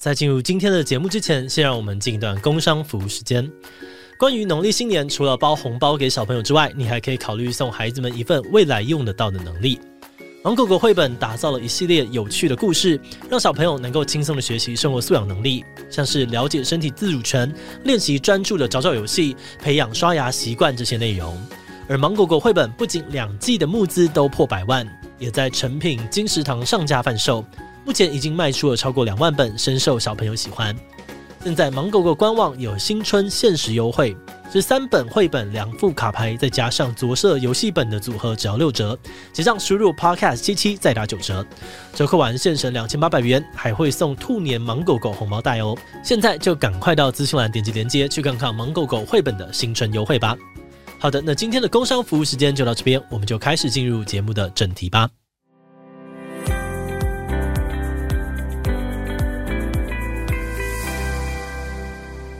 在进入今天的节目之前，先让我们进一段工商服务时间。关于农历新年，除了包红包给小朋友之外，你还可以考虑送孩子们一份未来用得到的能力。芒果果绘本打造了一系列有趣的故事，让小朋友能够轻松的学习生活素养能力，像是了解身体自主权、练习专注的找找游戏、培养刷牙习惯这些内容。而芒果果绘本不仅两季的募资都破百万，也在成品、金石堂上架贩售，目前已经卖出了超过两万本，深受小朋友喜欢。现在芒狗狗官网有新春限时优惠，是三本绘本两副卡牌，再加上着色游戏本的组合，只要六折。结账输入 podcast 七七再打九折，折扣完现省两千八百元，还会送兔年芒狗狗红包袋哦！现在就赶快到资讯栏点击链接去看看芒狗狗绘本的新春优惠吧。好的，那今天的工商服务时间就到这边，我们就开始进入节目的正题吧。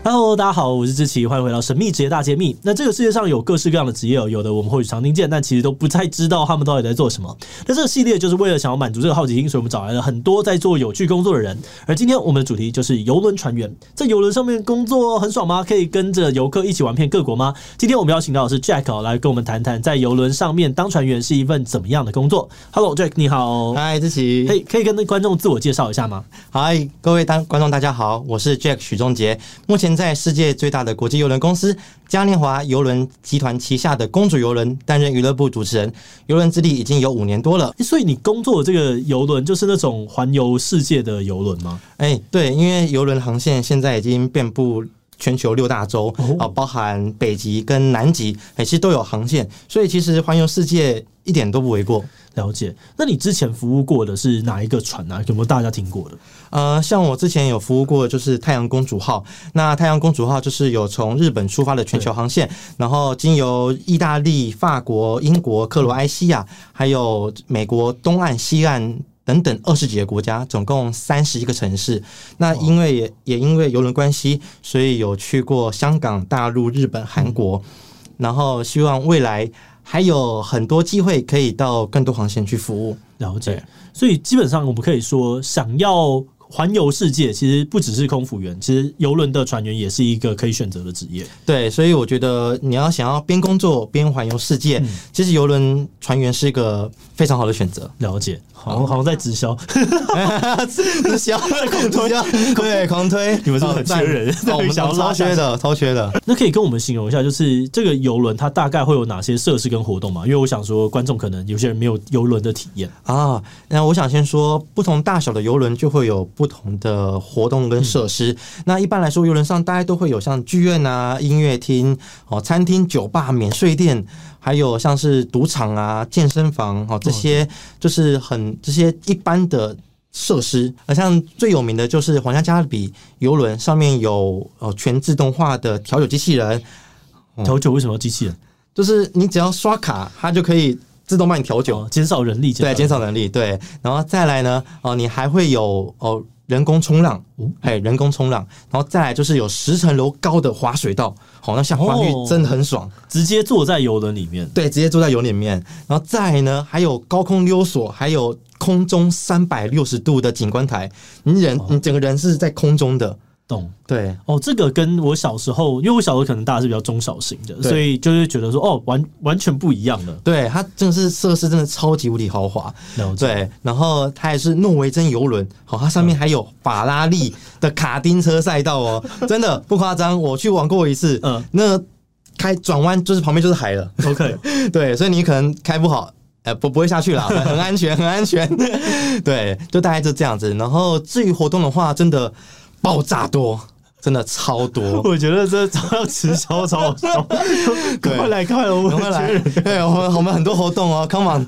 Hello，大家好，我是志奇，欢迎回到神秘职业大揭秘。那这个世界上有各式各样的职业，有的我们或许常听见，但其实都不太知道他们到底在做什么。那这个系列就是为了想要满足这个好奇心，所以我们找来了很多在做有趣工作的人。而今天我们的主题就是游轮船员，在游轮上面工作很爽吗？可以跟着游客一起玩遍各国吗？今天我们邀请到的是 Jack 来跟我们谈谈，在游轮上面当船员是一份怎么样的工作。Hello，Jack，你好。志祺。可以可以跟观众自我介绍一下吗？Hi，各位当观众大家好，我是 Jack 许仲杰，目前在世界最大的国际邮轮公司嘉年华邮轮集团旗下的公主邮轮担任娱乐部主持人，邮轮之力已经有五年多了。所以你工作的这个邮轮就是那种环游世界的邮轮吗？哎，对，因为邮轮航线现在已经遍布全球六大洲啊，包含北极跟南极，哎，其实都有航线，所以其实环游世界一点都不为过。了解。那你之前服务过的是哪一个船啊？有没有大家听过的？呃，像我之前有服务过就是太阳公主号。那太阳公主号就是有从日本出发的全球航线，然后经由意大利、法国、英国、克罗埃西亚，还有美国东岸、西岸等等二十几个国家，总共三十一个城市。那因为也也因为游轮关系，所以有去过香港、大陆、日本、韩国，然后希望未来。还有很多机会可以到更多航线去服务，了解。所以基本上我们可以说，想要环游世界，其实不只是空服员，其实游轮的船员也是一个可以选择的职业。对，所以我觉得你要想要边工作边环游世界，嗯、其实游轮船员是一个非常好的选择。了解。好像好像在直销，直销 狂推，对，狂推。你们是不是很缺人？我们超缺的，超缺的。那可以跟我们形容一下，就是这个游轮它大概会有哪些设施跟活动吗？因为我想说，观众可能有些人没有游轮的体验啊。那我想先说，不同大小的游轮就会有不同的活动跟设施。嗯、那一般来说，游轮上大概都会有像剧院啊、音乐厅、哦、餐厅、酒吧、免税店。还有像是赌场啊、健身房哦，这些就是很这些一般的设施。而像最有名的就是皇家加勒比游轮，上面有呃全自动化的调酒机器人。调酒为什么要机器人？就是你只要刷卡，它就可以自动帮你调酒，减少人力。对，减少人力。对，然后再来呢，哦，你还会有哦。人工冲浪，哎，人工冲浪，然后再来就是有十层楼高的滑水道，好，那像滑浴真的很爽，哦，直接坐在游轮里面，对，直接坐在游轮里面，然后再来呢，还有高空溜索，还有空中三百六十度的景观台，你人，你整个人是在空中的。懂对哦，这个跟我小时候，因为我小时候可能大家是比较中小型的，所以就是觉得说哦，完完全不一样的。对，它真的是设施真的超级无敌豪华。对，然后它也是诺维珍游轮，好，它上面还有法拉利的卡丁车赛道哦，真的不夸张，我去玩过一次，嗯，那开转弯就是旁边就是海了。OK，对，所以你可能开不好，呃，不不会下去啦，很安全，很安全。对，就大概就这样子。然后至于活动的话，真的。爆炸多，真的超多。我觉得这超要直销超好笑。快来快来，我们快来。对，我们我们很多活动哦，Come on。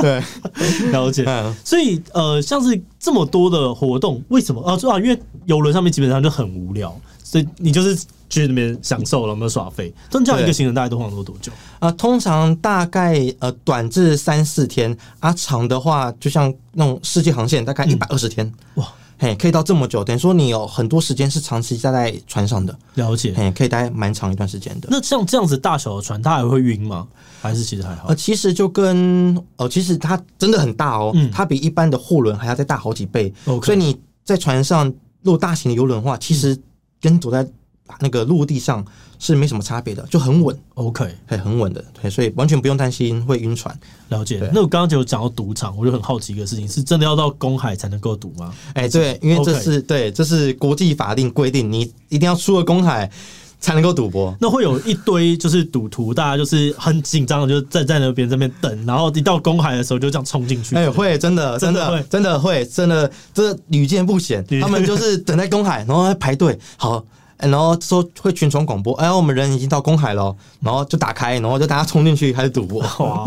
对，了解。所以呃，像是这么多的活动，为什么啊？主要因为游轮上面基本上就很无聊，所以你就是去那边享受了，没有耍废。这样一个行程大概都花多多久？啊，通常大概呃短至三四天，啊长的话就像那种世界航线，大概一百二十天。嗯、哇。嘿，可以到这么久，等于说你有很多时间是长期待在船上的。了解，嘿，可以待蛮长一段时间的。那像这样子大小的船，它还会晕吗？还是其实还好？呃，其实就跟呃，其实它真的很大哦，嗯、它比一般的货轮还要再大好几倍。所以你在船上如果大型的游轮的话，其实跟走在那个陆地上是没什么差别的，就很稳。OK，很很稳的，对，所以完全不用担心会晕船。了解。那我刚刚就有讲到赌场，我就很好奇一个事情，是真的要到公海才能够赌吗？哎、欸，对，因为这是.对，这是国际法定规定，你一定要出了公海才能够赌博。那会有一堆就是赌徒，大家就是很紧张的，就站在那边这边等，然后一到公海的时候就这样冲进去。哎、欸，会真的真的会真的会真的这屡见不鲜。他们就是等在公海，然后排队好。然后说会群传广播，哎，我们人已经到公海了，然后就打开，然后就大家冲进去开始赌博。哇，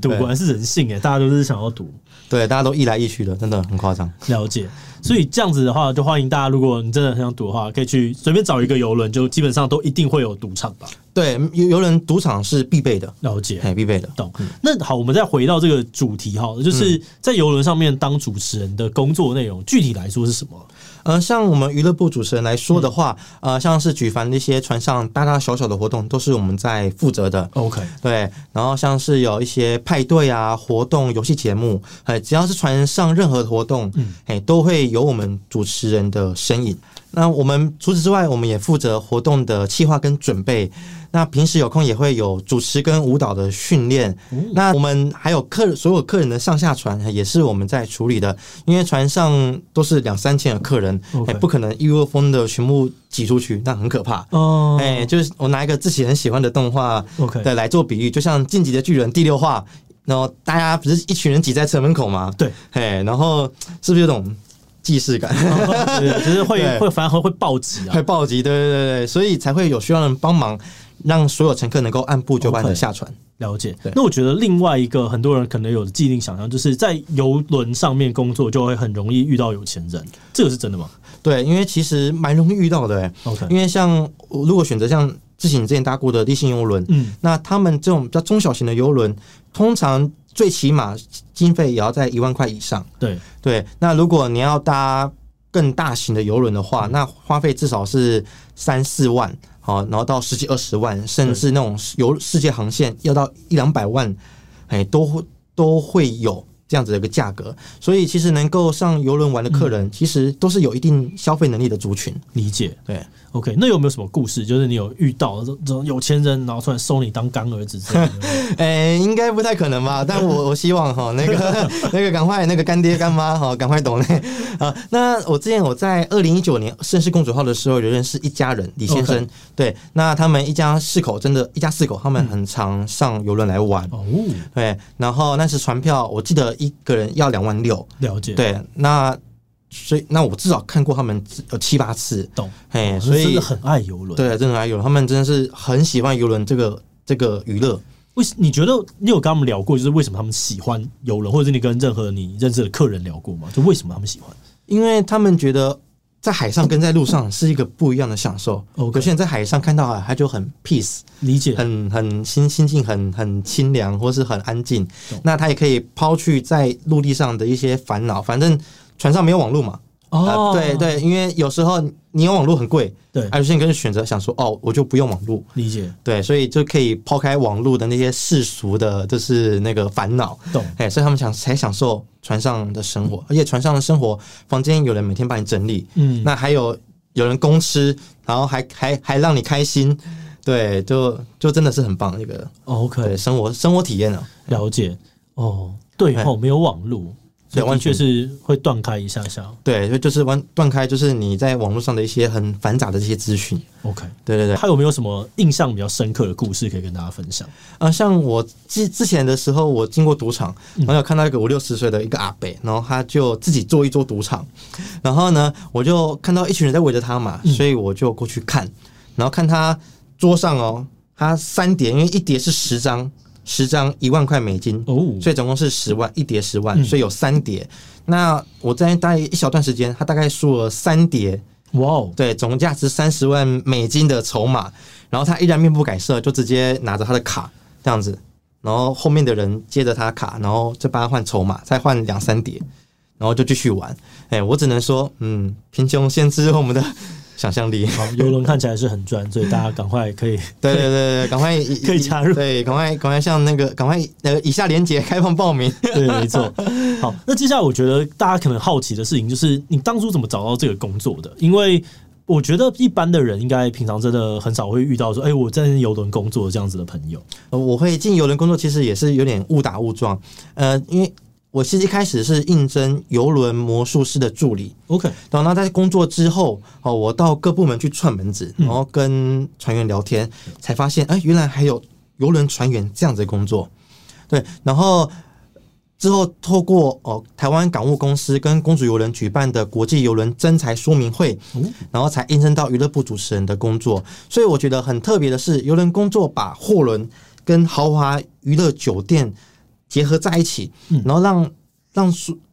赌 果然是人性哎，大家都是想要赌，对，大家都一来一去的，真的很夸张。了解，所以这样子的话，就欢迎大家，如果你真的很想赌的话，可以去随便找一个游轮，就基本上都一定会有赌场吧。对，游游轮赌场是必备的，了解，哎，必备的。懂。那好，我们再回到这个主题哈，就是在游轮上面当主持人的工作内容，具体来说是什么？呃，像我们娱乐部主持人来说的话，嗯、呃，像是举凡那些船上大大小小的活动，都是我们在负责的。OK，对。然后像是有一些派对啊、活动、游戏节目，哎，只要是船上任何的活动，嗯，哎，都会有我们主持人的身影。那我们除此之外，我们也负责活动的企划跟准备。那平时有空也会有主持跟舞蹈的训练。那我们还有客所有客人的上下船也是我们在处理的，因为船上都是两三千的客人，哎，不可能一窝蜂的全部挤出去，那很可怕。哦，哎，就是我拿一个自己很喜欢的动画对，来做比喻，就像《进击的巨人》第六话，然后大家不是一群人挤在车门口吗？对，哎，然后是不是有种？既视感，对，就是会会反而会暴击啊，会暴击，对对对对，所以才会有需要人帮忙，让所有乘客能够按部就班的下船。Okay, 了解。那我觉得另外一个很多人可能有的既定想象，就是在游轮上面工作就会很容易遇到有钱人，这个是真的吗？对，因为其实蛮容易遇到的。OK，因为像如果选择像之前你之前搭过的立信游轮，嗯，那他们这种比较中小型的游轮，通常。最起码经费也要在一万块以上。对对，那如果你要搭更大型的游轮的话，那花费至少是三四万，好，然后到十几二十万，甚至那种游世界航线要到一两百万，哎，都会都会有。这样子的一个价格，所以其实能够上游轮玩的客人，嗯、其实都是有一定消费能力的族群。理解，对，OK。那有没有什么故事？就是你有遇到这种有钱人，然后突然收你当干儿子这样？哎、欸，应该不太可能吧？但我 我希望哈，那个 那个赶快那个干爹干妈哈，赶快懂嘞啊。那我之前我在二零一九年盛世公主号的时候，有认识一家人，李先生。对，那他们一家四口，真的，一家四口，他们很常上游轮来玩。哦、嗯，对，然后那时船票，我记得。一个人要两万六，了解。对，那所以那我至少看过他们有七八次，懂？嘿，所以真的很爱游轮，对，真的很爱游轮。他们真的是很喜欢游轮这个这个娱乐。为什你觉得你有跟他们聊过，就是为什么他们喜欢游轮，或者是你跟任何你认识的客人聊过吗？就为什么他们喜欢？因为他们觉得。在海上跟在路上是一个不一样的享受。哦，可是在海上看到海，他就很 peace，理解，很很心心境很很清凉，或是很安静。那他也可以抛去在陆地上的一些烦恼，反正船上没有网络嘛。哦，对对，因为有时候你有网络很贵，对，而且你可以选择想说，哦，我就不用网络，理解，对，所以就可以抛开网络的那些世俗的，就是那个烦恼，懂？哎，所以他们想才享受船上的生活，而且船上的生活，房间有人每天帮你整理，嗯，那还有有人供吃，然后还还还让你开心，对，就就真的是很棒一个，OK，对，生活生活体验了，了解，哦，对哦，没有网络。对，完全是会断开一下下。对，就就是完断开，就是你在网络上的一些很繁杂的这些资讯。OK，对对对。还有没有什么印象比较深刻的故事可以跟大家分享？啊，像我之之前的时候，我经过赌场，然后有看到一个五六十岁的一个阿伯，然后他就自己做一桌赌场，然后呢，我就看到一群人在围着他嘛，所以我就过去看，然后看他桌上哦，他三叠，因为一叠是十张。十张一万块美金哦，所以总共是十万一叠十万，所以有三叠。那我在大概一小段时间，他大概输了三叠，哇哦，对，总价值三十万美金的筹码。然后他依然面不改色，就直接拿着他的卡这样子，然后后面的人接着他的卡，然后再帮他换筹码，再换两三叠，然后就继续玩。哎，我只能说，嗯，贫穷限制我们的想象力。好，游轮看起来是很赚，所以大家赶快可以，对对对对，赶快 可以加入，对，赶快赶快像那个，赶快呃，以下连接开放报名。对，没错。好，那接下来我觉得大家可能好奇的事情就是，你当初怎么找到这个工作的？因为我觉得一般的人应该平常真的很少会遇到说，哎，我在游轮工作这样子的朋友。我会进游轮工作，其实也是有点误打误撞。呃，因为我其实一开始是应征游轮魔术师的助理，OK。然后在工作之后，哦，我到各部门去串门子，然后跟船员聊天，嗯、才发现，哎，原来还有游轮船员这样子的工作。对，然后。之后，透过哦台湾港务公司跟公主邮轮举办的国际邮轮征才说明会，然后才应征到娱乐部主持人的工作。所以我觉得很特别的是，游轮工作把货轮跟豪华娱乐酒店结合在一起，然后让让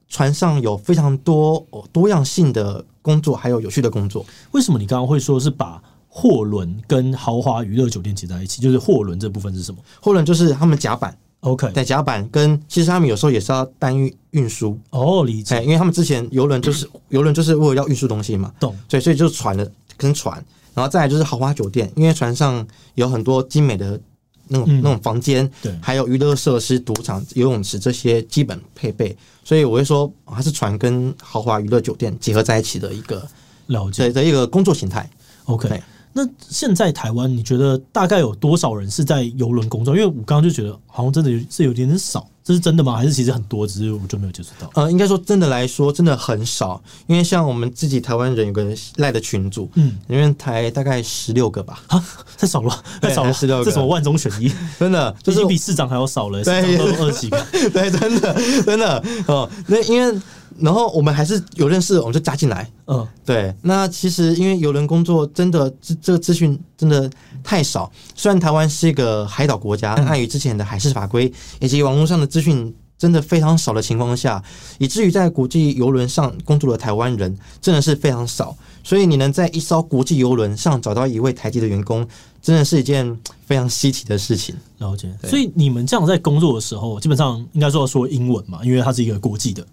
船上有非常多多样性的工作，还有有趣的工作。为什么你刚刚会说是把货轮跟豪华娱乐酒店结在一起？就是货轮这部分是什么？货轮就是他们甲板。OK，在甲板跟其实他们有时候也是要单运运输哦，理解，因为他们之前游轮就是游轮就是为了要运输东西嘛，懂，所以所以就是船的跟船，然后再来就是豪华酒店，因为船上有很多精美的那种、嗯、那种房间，对，还有娱乐设施、赌场、游泳池这些基本配备，所以我会说它是船跟豪华娱乐酒店结合在一起的一个了解的一个工作形态。OK。那现在台湾，你觉得大概有多少人是在游轮工作？因为我刚刚就觉得好像真的是有点点少，这是真的吗？还是其实很多，只是我就没有接触到？呃，应该说真的来说，真的很少。因为像我们自己台湾人有个赖的群组，嗯，里面台大概十六个吧，啊，太少了，太少了，十六个，这什么万中选一？真的，就是比市长还要少了，市长都二十几个，对，真的，真的哦，那因为。然后我们还是有认识，我们就加进来。嗯，对。那其实因为邮轮工作真的这这个资讯真的太少。虽然台湾是一个海岛国家，但碍于之前的海事法规以及网络上的资讯真的非常少的情况下，以至于在国际邮轮上工作的台湾人真的是非常少。所以你能在一艘国际邮轮上找到一位台籍的员工，真的是一件非常稀奇的事情。了解。所以你们这样在工作的时候，基本上应该说要说英文嘛，因为它是一个国际的。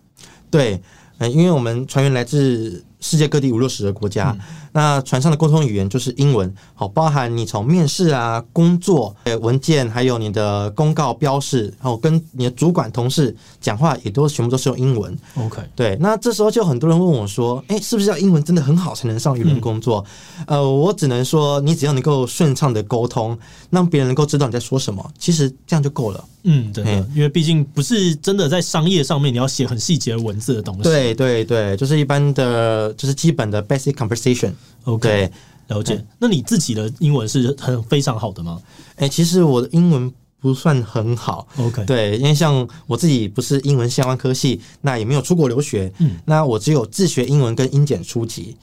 对，嗯，因为我们船员来自世界各地五六十个国家，嗯、那船上的沟通语言就是英文，好，包含你从面试啊、工作、文件，还有你的公告标示，然后跟你的主管同事讲话，也都全部都是用英文。OK，对，那这时候就很多人问我说：“哎，是不是要英文真的很好才能上邮轮工作？”嗯、呃，我只能说，你只要能够顺畅的沟通，让别人能够知道你在说什么，其实这样就够了。嗯，对，因为毕竟不是真的在商业上面你要写很细节的文字的东西。对对对，就是一般的。就是基本的 basic conversation，OK，了解。嗯、那你自己的英文是很非常好的吗？哎、欸，其实我的英文不算很好，OK，对，因为像我自己不是英文相关科系，那也没有出国留学，嗯，那我只有自学英文跟英检初级。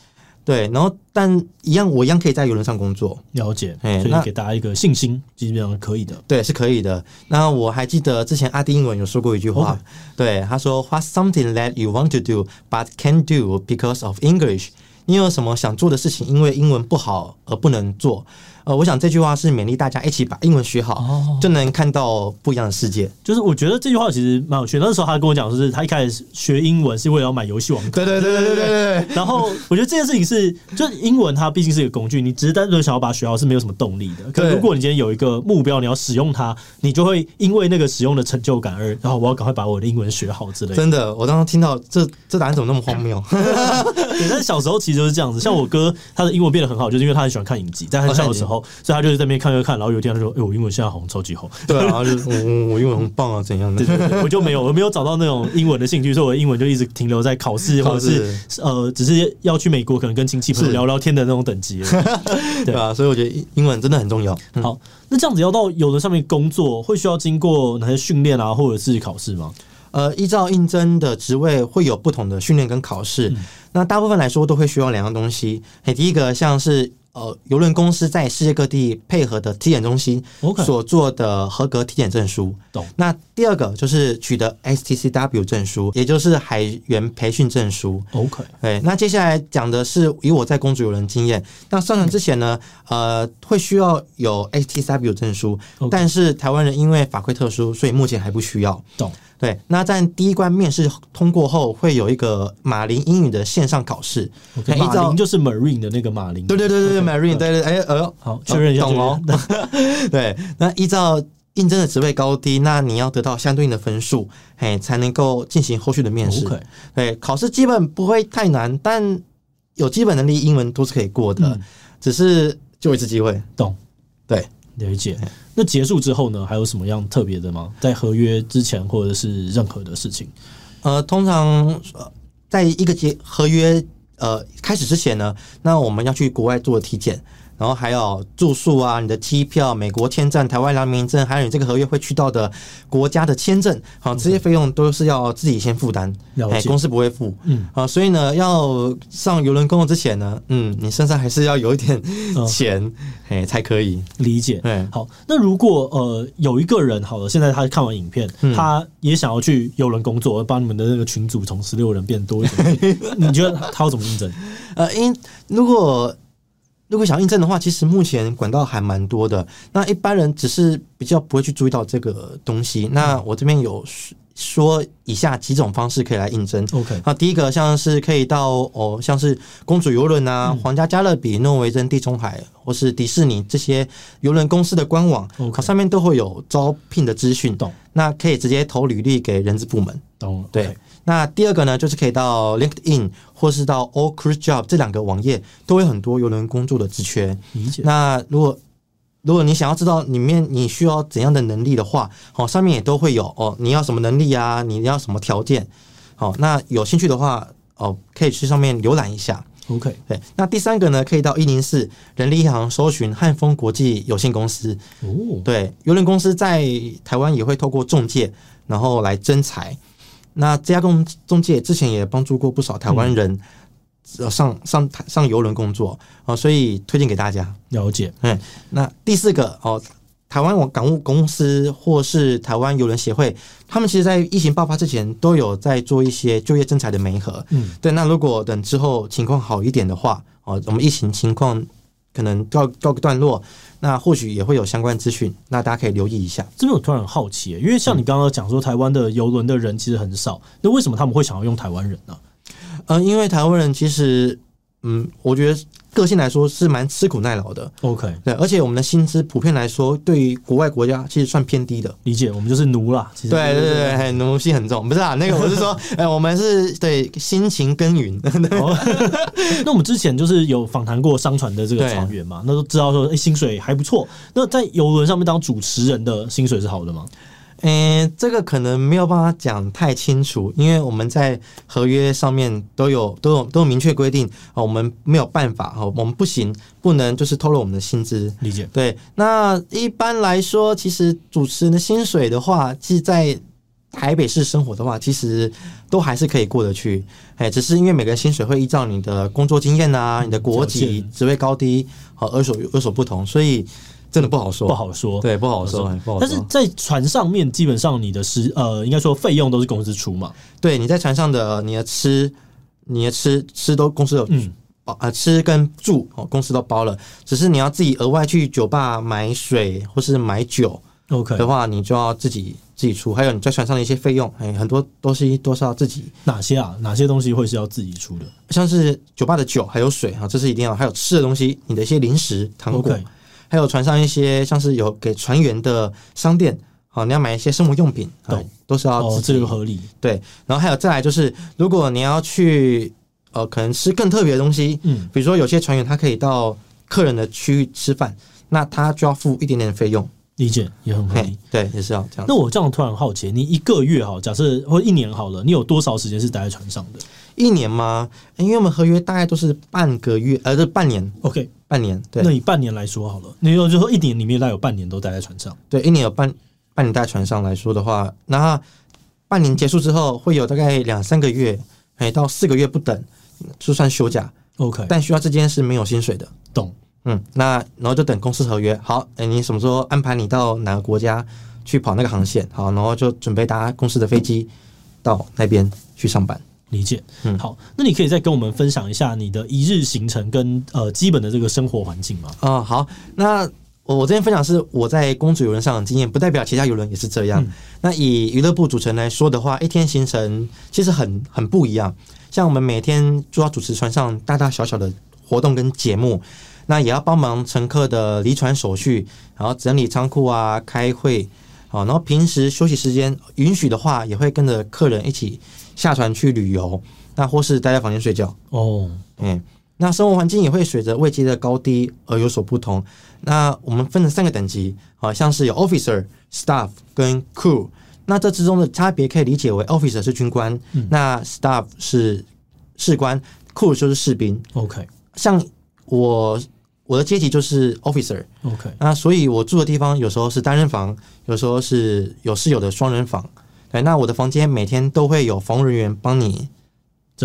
对，然后但一样，我一样可以在游轮上工作。了解，所以给大家一个信心，基本上可以的。对，是可以的。那我还记得之前阿迪英文有说过一句话，对，他说：“What's something that you want to do but can't do because of English？” 你有什么想做的事情，因为英文不好而不能做？呃，我想这句话是勉励大家一起把英文学好，哦、就能看到不一样的世界。就是我觉得这句话其实蛮有趣。那时候他跟我讲，就是他一开始学英文是为了要买游戏王。对对对对对对对。然后我觉得这件事情是，就是英文它毕竟是一个工具，你只是单纯想要把它学好是没有什么动力的。可如果你今天有一个目标，你要使用它，你就会因为那个使用的成就感而，然后我要赶快把我的英文学好之类的。真的，我当时听到这这答案怎么那么荒谬？对，但是小时候其实就是这样子。像我哥，他的英文变得很好，就是因为他很喜欢看影集，在很小的时候，所以他就是在那边。看看看，然后有一天他说：“哎、欸，我英文现在好像超级好。”对啊，就是我我英文很棒啊，怎样的？对对对，我就没有，我没有找到那种英文的兴趣，所以我的英文就一直停留在考试，或者是呃，只是要去美国，可能跟亲戚朋友聊聊天的那种等级。对啊，所以我觉得英文真的很重要。嗯、好，那这样子要到有的上面工作，会需要经过哪些训练啊，或者是考试吗？呃，依照应征的职位会有不同的训练跟考试。嗯、那大部分来说都会需要两样东西。嘿，第一个像是。呃，邮轮公司在世界各地配合的体检中心所做的合格体检证书。懂。那第二个就是取得 STCW 证书，也就是海员培训证书。OK。对。那接下来讲的是以我在公主邮轮经验。那上船之前呢，呃，会需要有 STCW 证书，但是台湾人因为法规特殊，所以目前还不需要。懂。对，那在第一关面试通过后，会有一个马林英语的线上考试。Okay, 马林就是 Marine 的那个马林。对对对对 Marine，对对，哎呃，好，确认一下，懂哦。对，那依照应征的职位高低，那你要得到相对应的分数，嘿，才能够进行后续的面试。对，考试基本不会太难，但有基本能力，英文都是可以过的，嗯、只是就一次机会。懂，对。了解。那结束之后呢？还有什么样特别的吗？在合约之前，或者是任何的事情？呃，通常在一个结合约呃开始之前呢，那我们要去国外做体检。然后还有住宿啊，你的机票、美国签证、台湾良民证，还有你这个合约会去到的国家的签证，好，这些费用都是要自己先负担，哎，公司不会付，嗯，啊，所以呢，要上游轮工作之前呢，嗯，你身上还是要有一点 钱，哎，才可以。理解。对，好，那如果呃有一个人好了，现在他看完影片，他也想要去游轮工作，帮你们的那个群组从十六人变多一点，你觉得他要怎么应征？呃，因如果如果想应征的话，其实目前管道还蛮多的。那一般人只是比较不会去注意到这个东西。那我这边有说以下几种方式可以来应征。OK，那第一个像是可以到哦，像是公主游轮啊、皇家加勒比、诺维珍、地中海或是迪士尼这些游轮公司的官网，OK，上面都会有招聘的资讯。懂？那可以直接投履历给人资部门。懂？对。那第二个呢，就是可以到 LinkedIn 或是到 All Cruise Job 这两个网页，都有很多邮轮工作的职缺。理解。那如果如果你想要知道里面你需要怎样的能力的话，好，上面也都会有哦。你要什么能力啊？你要什么条件？好，那有兴趣的话，哦，可以去上面浏览一下。OK，对。那第三个呢，可以到一零四人力银行搜寻汉丰国际有限公司。哦，对，邮轮公司在台湾也会透过中介，然后来征才。那这家公中介之前也帮助过不少台湾人上上上游轮工作啊，所以推荐给大家了解。嗯，那第四个哦，台湾网港务公司或是台湾游轮协会，他们其实在疫情爆发之前都有在做一些就业政策的媒合。嗯，对。那如果等之后情况好一点的话，哦，我们疫情情况可能告告个段落。那或许也会有相关资讯，那大家可以留意一下。这边我突然很好奇，因为像你刚刚讲说，台湾的游轮的人其实很少，那为什么他们会想要用台湾人呢？呃，因为台湾人其实，嗯，我觉得。个性来说是蛮吃苦耐劳的，OK，对，而且我们的薪资普遍来说，对于国外国家其实算偏低的。理解，我们就是奴啦，其实对对对对，奴性很重，不是啊？那个我是说，哎，我们是对辛勤耕耘。那我们之前就是有访谈过商船的这个船员嘛，那都知道说，哎，薪水还不错。那在游轮上面当主持人的薪水是好的吗？嗯，这个可能没有办法讲太清楚，因为我们在合约上面都有都有都有明确规定啊，我们没有办法哈，我们不行，不能就是透露我们的薪资。理解。对，那一般来说，其实主持人的薪水的话，其实在台北市生活的话，其实都还是可以过得去。哎，只是因为每个人薪水会依照你的工作经验啊、你的国籍、职位高低好有所有所不同，所以。真的不好说，不好说，对，不好说，不好说。但是在船上面，基本上你的食呃，应该说费用都是公司出嘛。对，你在船上的你的吃，你的吃吃都公司有嗯包啊，吃跟住哦，公司都包了，只是你要自己额外去酒吧买水或是买酒，OK 的话，你就要自己自己出。还有你在船上的一些费用，哎，很多东西都是要自己。哪些啊？哪些东西会是要自己出的？像是酒吧的酒还有水啊，这是一定要。还有吃的东西，你的一些零食、糖果。Okay. 还有船上一些像是有给船员的商店，好，你要买一些生活用品，对，都是要哦，这个合理。对，然后还有再来就是，如果你要去呃，可能吃更特别的东西，嗯，比如说有些船员他可以到客人的区域吃饭，那他就要付一点点的费用。理解也很合理，对，也是要这样。那我这样突然好奇，你一个月好，假设或一年好了，你有多少时间是待在船上的？一年吗？因为我们合约大概都是半个月，呃，这半年。OK。半年，对，那以半年来说好了，你有就说一年里面大概有半年都待在船上，对，一年有半半年待在船上来说的话，那半年结束之后会有大概两三个月，哎，到四个月不等，就算休假，OK，但需要之间是没有薪水的，懂？嗯，那然后就等公司合约，好，哎，你什么时候安排你到哪个国家去跑那个航线？好，然后就准备搭公司的飞机到那边去上班。理解，嗯，好，那你可以再跟我们分享一下你的一日行程跟呃基本的这个生活环境吗？啊、哦，好，那我我这边分享是我在公主游轮上的经验，不代表其他游轮也是这样。嗯、那以娱乐部组成来说的话，一天行程其实很很不一样。像我们每天就要主持船上大大小小的活动跟节目，那也要帮忙乘客的离船手续，然后整理仓库啊，开会，好，然后平时休息时间允许的话，也会跟着客人一起下船去旅游，那或是待在房间睡觉。哦，嗯。那生活环境也会随着位阶的高低而有所不同。那我们分成三个等级，好像是有 officer、staff 跟 crew。那这之中的差别可以理解为 officer 是军官，嗯、那 staff 是士官，crew 就是士兵。OK，像我我的阶级就是 officer。OK，那所以我住的地方有时候是单人房，有时候是有室友的双人房。对，那我的房间每天都会有房务人员帮你。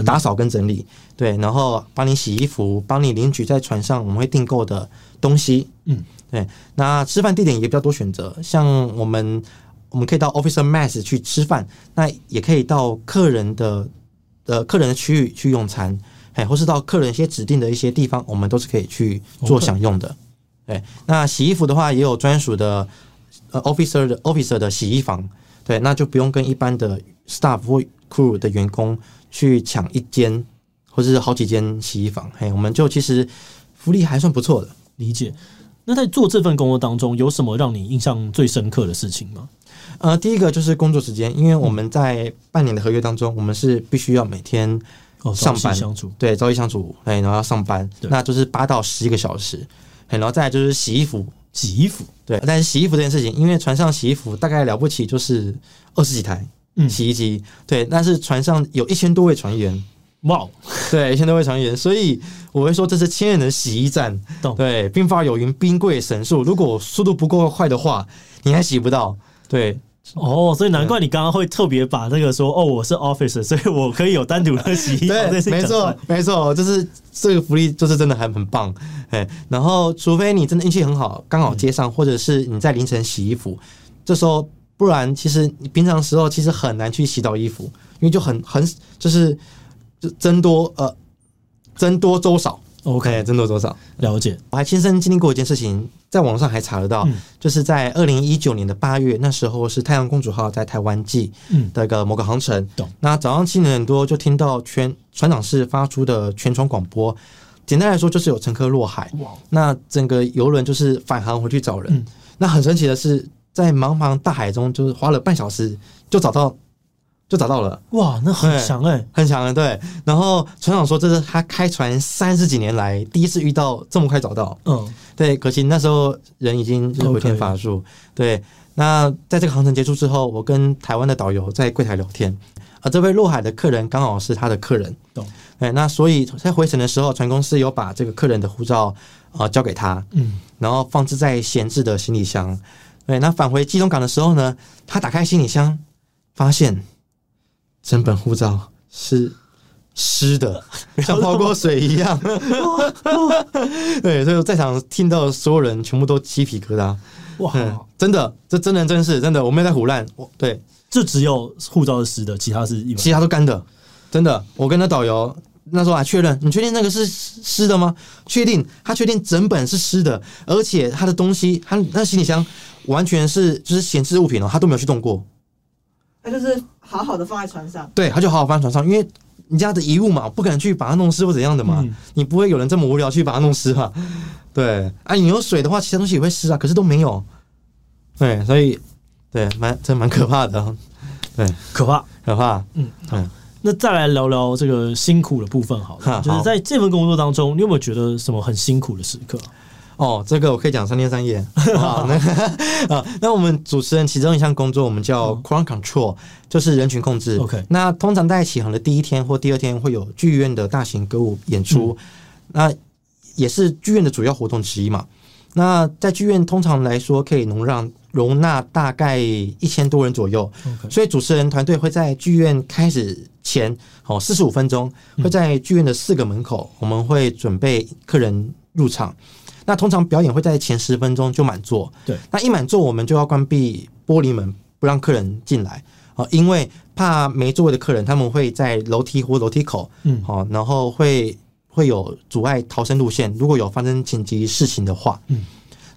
打扫跟整理，对，然后帮你洗衣服，帮你领取在船上我们会订购的东西，嗯，对。那吃饭地点也比较多选择，像我们我们可以到 Officer Mess 去吃饭，那也可以到客人的呃客人的区域去用餐，哎，或是到客人一些指定的一些地方，我们都是可以去做享用的。对，那洗衣服的话也有专属的呃 Officer 的 Officer 的洗衣房，对，那就不用跟一般的 Staff 或 Crew 的员工。去抢一间，或者是好几间洗衣房，嘿，我们就其实福利还算不错的。理解。那在做这份工作当中，有什么让你印象最深刻的事情吗？呃，第一个就是工作时间，因为我们在半年的合约当中，我们是必须要每天上班、哦、相处，对，朝夕相处，哎，然后要上班，那就是八到十一个小时，然后再来就是洗衣服，洗衣服，对，但是洗衣服这件事情，因为船上洗衣服大概了不起就是二十几台。嗯，洗衣机。对，但是船上有一千多位船员，哇对，一千多位船员，所以我会说这是千人的洗衣站。对，兵法有云，兵贵神速，如果速度不够快的话，你还洗不到。对，哦，所以难怪你刚刚会特别把那个说，哦，我是 officer，所以我可以有单独的洗衣房。对，没错，没错，就是这个福利，就是真的还很棒。哎，然后除非你真的运气很好，刚好接上，嗯、或者是你在凌晨洗衣服，这时候。不然，其实你平常时候其实很难去洗到衣服，因为就很很就是就增多呃增多周少，OK，僧多粥少。了解。我还亲身经历过一件事情，在网上还查得到，嗯、就是在二零一九年的八月，那时候是太阳公主号在台湾记的一个某个航程，嗯、那早上七点多就听到全船长室发出的全船广播，简单来说就是有乘客落海，哇那整个游轮就是返航回去找人。嗯、那很神奇的是。在茫茫大海中，就是花了半小时就找到，就找到了。哇，那很强哎、欸，很强的。对，然后船长说，这是他开船三十几年来第一次遇到这么快找到。嗯，对。可惜那时候人已经就是回天乏术。对，那在这个航程结束之后，我跟台湾的导游在柜台聊天，而这位落海的客人刚好是他的客人。懂。哎，那所以在回程的时候，船公司有把这个客人的护照啊、呃、交给他，嗯，然后放置在闲置的行李箱。对，那返回基隆港的时候呢，他打开行李箱，发现整本护照是湿的，像泡过水一样。对，所以在场听到的所有人全部都鸡皮疙瘩。哇，真的，这真人真事，真的，我没有在唬烂。我对，就只有护照是湿的，其他是一其他都干的。真的，我跟那导游。那时候还确认，你确定那个是湿的吗？确定，他确定整本是湿的，而且他的东西，他那行李箱完全是就是闲置物品哦，他都没有去动过。他就是好好的放在船上。对，他就好好放在船上，因为你家的遗物嘛，不可能去把它弄湿或怎样的嘛。嗯、你不会有人这么无聊去把它弄湿吧？对，啊，你有水的话，其他东西也会湿啊，可是都没有。对，所以对，蛮真蛮可怕的。对，可怕，可怕。嗯，嗯。那再来聊聊这个辛苦的部分好了，好，就是在这份工作当中，你有没有觉得什么很辛苦的时刻？哦，这个我可以讲三天三夜。好，那啊，那我们主持人其中一项工作，我们叫 Crowd Control，就是人群控制。OK，那通常在启航的第一天或第二天会有剧院的大型歌舞演出，嗯、那也是剧院的主要活动之一嘛。那在剧院通常来说可以容让。容纳大概一千多人左右，Okay. 所以主持人团队会在剧院开始前哦四十五分钟会在剧院的四个门口，我们会准备客人入场。那通常表演会在前十分钟就满座，对。那一满座我们就要关闭玻璃门，不让客人进来啊，因为怕没座位的客人他们会在楼梯或楼梯口，嗯，好，然后会会有阻碍逃生路线，如果有发生紧急事情的话，嗯。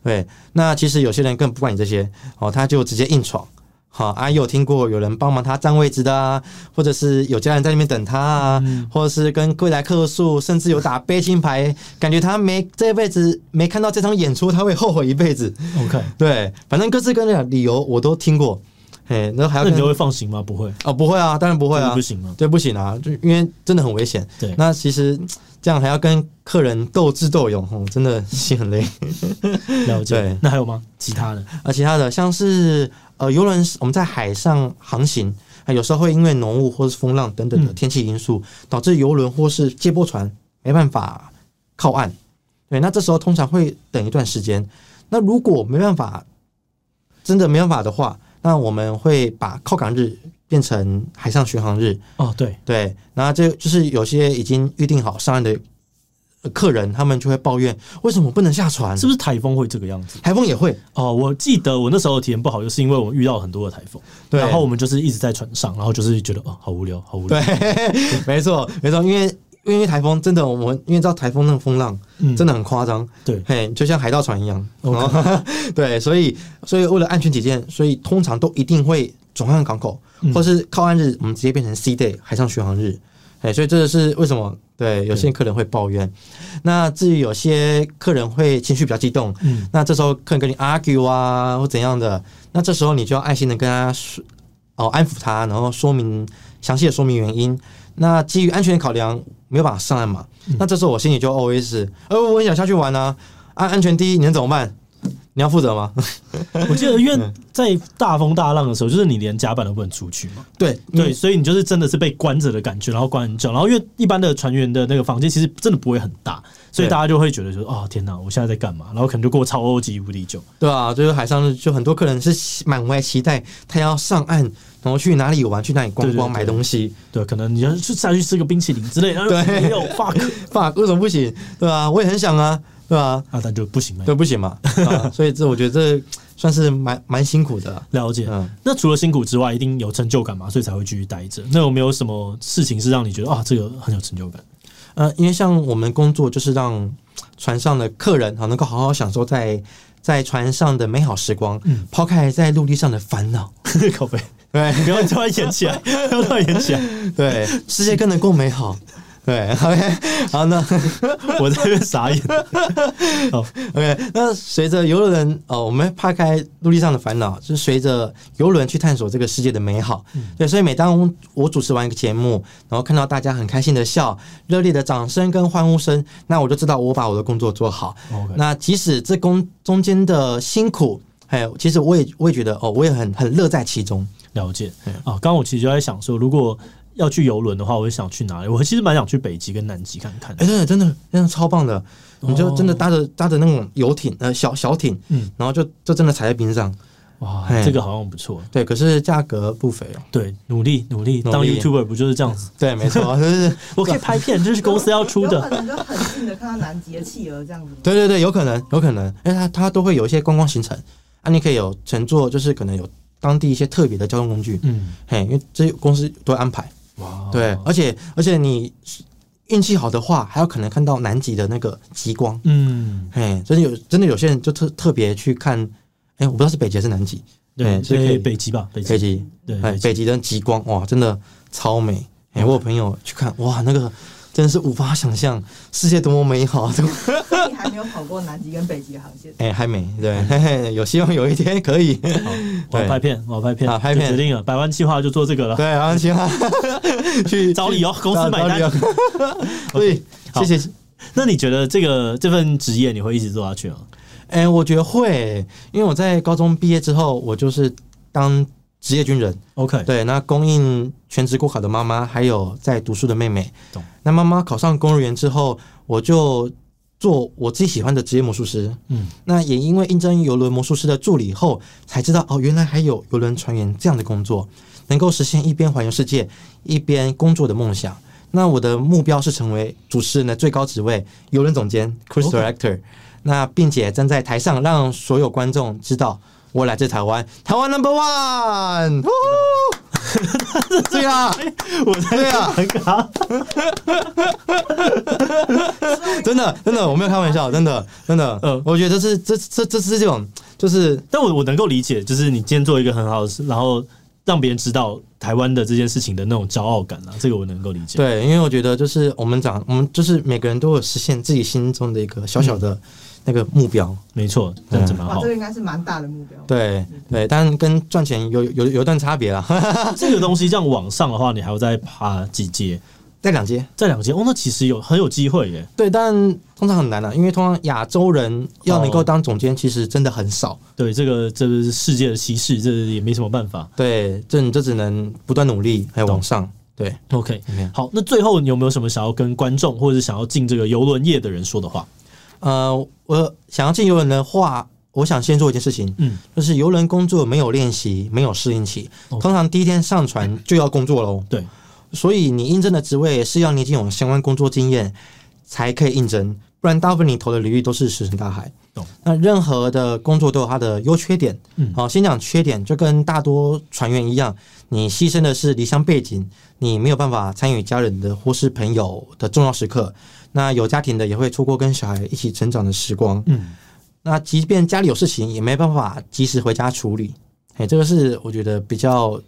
对，那其实有些人更不管你这些哦，他就直接硬闯。好啊，有听过有人帮忙他占位置的啊，或者是有家人在那边等他啊，嗯、或者是跟柜台客诉，甚至有打悲情牌，感觉他没这辈子没看到这场演出，他会后悔一辈子。OK，对，反正各式各样的理由我都听过。哎，那还要那你就会放行吗？不会哦，不会啊，当然不会啊，不行吗？对，不行啊，就因为真的很危险。对，那其实这样还要跟客人斗智斗勇，哦，真的心很累。了解。对，那还有吗？其他的啊，其他的像是呃，游轮我们在海上航行，有时候会因为浓雾或是风浪等等的天气因素，嗯、导致游轮或是接驳船没办法靠岸。对，那这时候通常会等一段时间。那如果没办法，真的没办法的话。那我们会把靠港日变成海上巡航日哦，对对，那这就是有些已经预定好上岸的客人，他们就会抱怨为什么不能下船？是不是台风会这个样子？台风也会哦。我记得我那时候体验不好，就是因为我们遇到很多的台风，对，然后我们就是一直在船上，然后就是觉得哦，好无聊，好无聊。对，没错，没错，因为。因为台风真的，我们因为知道台风那个风浪真的很夸张，嗯，对，嘿，就像海盗船一样. 对，所以所以为了安全起见，所以通常都一定会转换港口，嗯，或是靠岸日，我们直接变成 C day 海上巡航日，哎，所以这个是为什么？对，有些客人会抱怨。那至于有些客人会情绪比较激动，嗯，那这时候客人跟你 argue 啊或怎样的，那这时候你就要爱心的跟他说，哦，安抚他，然后说明详细的说明原因。那基于安全考量，没有办法上岸嘛？嗯、那这时候我心里就 always，呃，我很想下去玩啊，安安全第一，你能怎么办？你要负责吗？我记得，因为在大风大浪的时候，就是你连甲板都不能出去嘛。对对，所以你就是真的是被关着的感觉，然后关很久。然后因为一般的船员的那个房间其实真的不会很大，所以大家就会觉得说，哦天哪，我现在在干嘛？然后可能就过超级无敌久。对啊，就是海上就很多客人是满怀期待，他要上岸，然后去哪里玩，去哪里逛逛，买东西。对，可能你要去下去吃个冰淇淋之类的。对，没有 fuck fuck 为什么不行？对啊，我也很想啊。对啊，那他就不行了，对，不行嘛。啊、所以这我觉得这算是蛮蛮辛苦的。了解。嗯，那除了辛苦之外，一定有成就感嘛，所以才会继续待着。那有没有什么事情是让你觉得啊，这个很有成就感？呃，因为像我们工作就是让船上的客人啊能够好好享受在在船上的美好时光，嗯，抛开在陆地上的烦恼。对，不要突然演起来，不要突然演起来，对，世界更能够美好。对，OK，好，那我在这边傻眼。好，OK，那随着游轮哦，我们抛开陆地上的烦恼，就是随着游轮去探索这个世界的美好。嗯、对，所以每当我主持完一个节目，然后看到大家很开心的笑，热烈的掌声跟欢呼声，那我就知道我把我的工作做好。那即使这工中间的辛苦，还有其实我也我也觉得哦，我也很很乐在其中。了解。啊，刚刚我其实就在想说，如果要去游轮的话，我会想去哪里？我其实蛮想去北极跟南极看看。哎、欸，真的，真的，真的超棒的！你就真的搭着搭着那种游艇，呃，小小艇，嗯，然后就就真的踩在冰上，哇，这个好像不错。对，可是价格不菲哦。对，努力努力，当 YouTuber 不就是这样子？对，没错，就是 我可以拍片，这是公司要出的。有可能就很近的看到南极的企鹅这样子。对对对，有可能，有可能。哎，它它都会有一些观光行程啊，你可以有乘坐，就是可能有当地一些特别的交通工具，嗯，嘿，因为这些公司都会安排。哇，对，而且而且你运气好的话，还有可能看到南极的那个极光。嗯，哎，真的有真的有些人就特特别去看，哎，我不知道是北极还是南极，对，所以北极吧，北极，北极，对，哎，北极的极光，哇，真的超美。哎，我有朋友去看，哇，那个。真是无法想象世界多么美好。你还没有跑过南极跟北极航线？哎，还没。对，嘿嘿，有希望有一天可以。我要拍片，我要拍片，拍片决定了，百万计划就做这个了。对，百万计划 去找理由，公司买单。对，谢谢。那你觉得这个这份职业你会一直做下去吗？哎，我觉得会，因为我在高中毕业之后，我就是当。职业军人，OK，对，那供应全职国考的妈妈，还有在读书的妹妹。懂。那妈妈考上公务员之后，我就做我自己喜欢的职业魔术师。嗯，那也因为应征游轮魔术师的助理后，才知道哦，原来还有游轮船员这样的工作，能够实现一边环游世界一边工作的梦想。那我的目标是成为主持人的最高职位——游轮总监 （Cruise Director）。那并且站在台上，让所有观众知道。我来自台湾，台湾 Number One，对啊，我对啊，很卡，真 真的真的，我没有开玩笑，真的真的。呃，我觉得是这这这是这种，就是，但我我能够理解，就是你今天做一个很好的事，然后让别人知道台湾的这件事情的那种骄傲感啊，这个我能够理解。对，因为我觉得就是我们讲，我们就是每个人都有实现自己心中的一个小小的。嗯那个目标没错，这样子蛮好。这个应该是蛮大的目标。对对，但跟赚钱有有有一段差别啦。这个东西这样往上的话，你还要再爬几阶？再两阶，再两阶。哦，那其实有很有机会耶。对，但通常很难的，因为通常亚洲人要能够当总监，其实真的很少。对，这个这个是世界的歧视，这也没什么办法。对，这你这只能不断努力，还有往上。对，OK。好，那最后你有没有什么想要跟观众或者是想要进这个游轮业的人说的话？呃，我想要进游轮的话，我想先做一件事情，嗯，就是游轮工作没有练习，没有适应期，通常第一天上船就要工作喽。对，所以你应征的职位是要你已经有相关工作经验才可以应征，不然大部分你投的履历都是石沉大海。懂？那任何的工作都有它的优缺点，嗯，好，先讲缺点，就跟大多船员一样，你牺牲的是离乡背景，你没有办法参与家人的或是朋友的重要时刻。那有家庭的也会错过跟小孩一起成长的时光，嗯，那即便家里有事情，也没办法及时回家处理，哎，这个是我觉得比较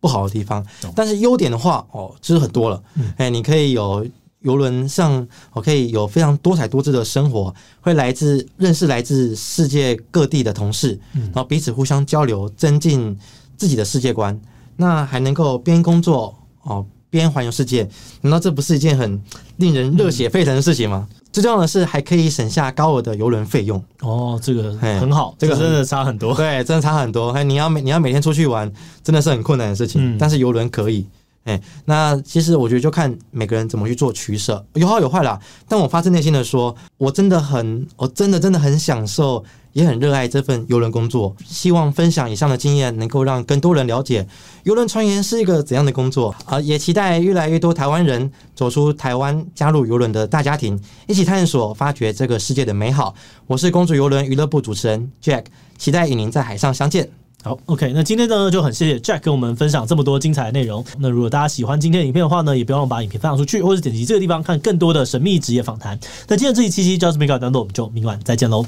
不好的地方。但是优点的话，哦，就是很多了，哎，你可以有游轮上，我可以有非常多彩多姿的生活，会来自认识来自世界各地的同事，然后彼此互相交流，增进自己的世界观。那还能够边工作哦。边环游世界，难道这不是一件很令人热血沸腾的事情吗？嗯、最重要的是，还可以省下高额的游轮费用。哦，这个很好，这个真的差很多。对，真的差很多。哎，你要每你要每天出去玩，真的是很困难的事情。嗯、但是游轮可以。哎，那其实我觉得就看每个人怎么去做取舍，有好有坏啦。但我发自内心的说，我真的很，我真的真的很享受。也很热爱这份邮轮工作，希望分享以上的经验，能够让更多人了解邮轮船员是一个怎样的工作啊！也期待越来越多台湾人走出台湾，加入邮轮的大家庭，一起探索、发掘这个世界的美好。我是公主邮轮娱乐部主持人 Jack，期待与您在海上相见。好，OK，那今天呢就很谢谢 Jack 跟我们分享这么多精彩的内容。那如果大家喜欢今天的影片的话呢，也不要忘把影片分享出去，或者点击这个地方看更多的神秘职业访谈。那今天这一期期 Just Mega 当中，我们就明晚再见喽。